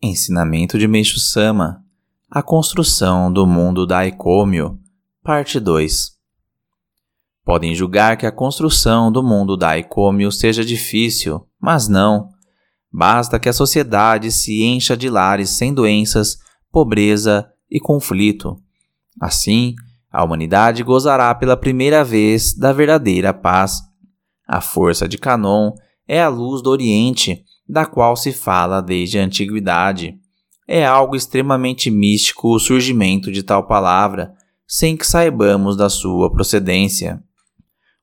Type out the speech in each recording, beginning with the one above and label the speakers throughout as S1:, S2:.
S1: Ensinamento de Meixo Sama A construção do mundo daikômio Parte 2 Podem julgar que a construção do mundo daikômio seja difícil, mas não. Basta que a sociedade se encha de lares sem doenças, pobreza e conflito. Assim, a humanidade gozará pela primeira vez da verdadeira paz. A força de Canon é a luz do Oriente da qual se fala desde a antiguidade. É algo extremamente místico o surgimento de tal palavra, sem que saibamos da sua procedência.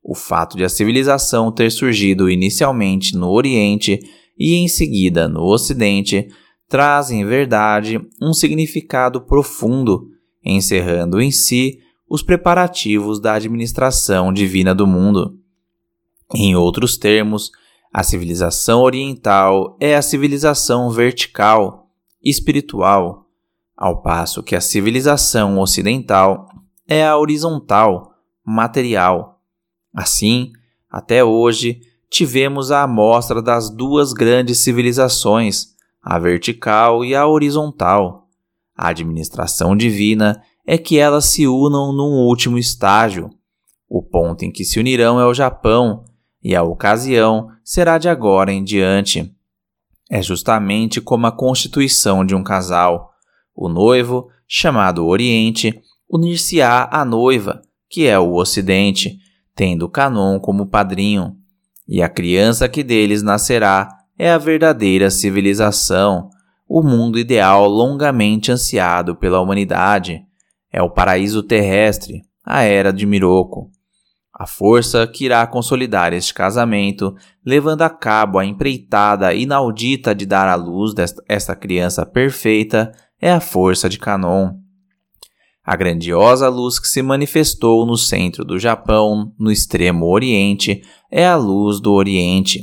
S1: O fato de a civilização ter surgido inicialmente no Oriente e em seguida no Ocidente traz, em verdade, um significado profundo, encerrando em si os preparativos da administração divina do mundo. Em outros termos, a civilização oriental é a civilização vertical, espiritual, ao passo que a civilização ocidental é a horizontal, material. Assim, até hoje, tivemos a amostra das duas grandes civilizações, a vertical e a horizontal. A administração divina é que elas se unam num último estágio. O ponto em que se unirão é o Japão, e a ocasião será de agora em diante. É justamente como a constituição de um casal. O noivo, chamado Oriente, unir-se-á à noiva, que é o Ocidente, tendo Canon como padrinho. E a criança que deles nascerá é a verdadeira civilização, o mundo ideal longamente ansiado pela humanidade. É o paraíso terrestre, a era de Miroco. A força que irá consolidar este casamento, levando a cabo a empreitada inaudita de dar à luz desta, esta criança perfeita, é a força de Canon. A grandiosa luz que se manifestou no centro do Japão, no extremo Oriente, é a luz do Oriente.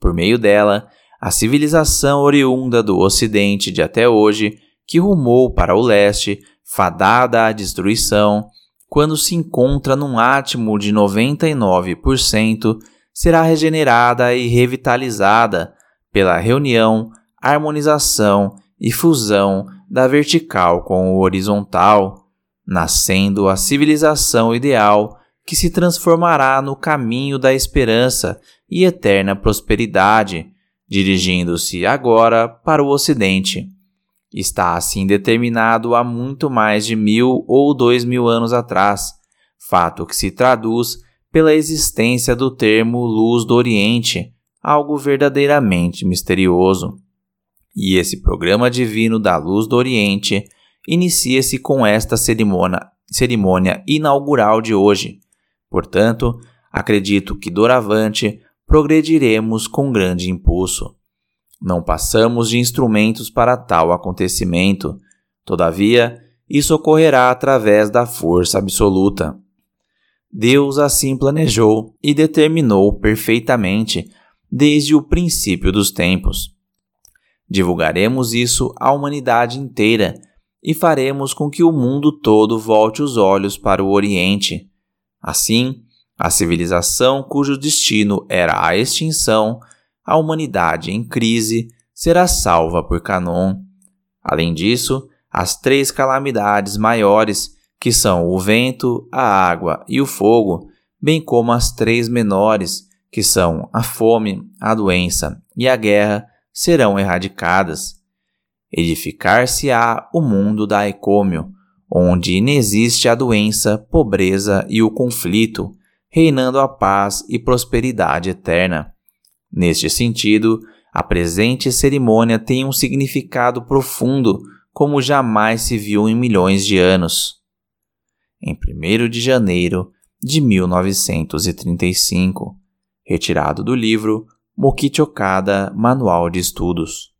S1: Por meio dela, a civilização oriunda do Ocidente de até hoje, que rumou para o leste, fadada à destruição, quando se encontra num átimo de 99%, será regenerada e revitalizada pela reunião, harmonização e fusão da vertical com o horizontal, nascendo a civilização ideal que se transformará no caminho da esperança e eterna prosperidade, dirigindo-se agora para o Ocidente está assim determinado há muito mais de mil ou dois mil anos atrás, fato que se traduz pela existência do termo luz do Oriente, algo verdadeiramente misterioso. E esse programa divino da luz do Oriente inicia-se com esta cerimônia, cerimônia inaugural de hoje. Portanto, acredito que doravante progrediremos com grande impulso. Não passamos de instrumentos para tal acontecimento. Todavia, isso ocorrerá através da força absoluta. Deus assim planejou e determinou perfeitamente desde o princípio dos tempos. Divulgaremos isso à humanidade inteira e faremos com que o mundo todo volte os olhos para o Oriente. Assim, a civilização cujo destino era a extinção a humanidade em crise será salva por Canon. Além disso, as três calamidades maiores, que são o vento, a água e o fogo, bem como as três menores, que são a fome, a doença e a guerra, serão erradicadas. Edificar-se-á o mundo da Ecômio, onde inexiste a doença, pobreza e o conflito, reinando a paz e prosperidade eterna. Neste sentido, a presente cerimônia tem um significado profundo como jamais se viu em milhões de anos. Em 1 de janeiro de 1935, retirado do livro Mokichi Okada Manual de Estudos.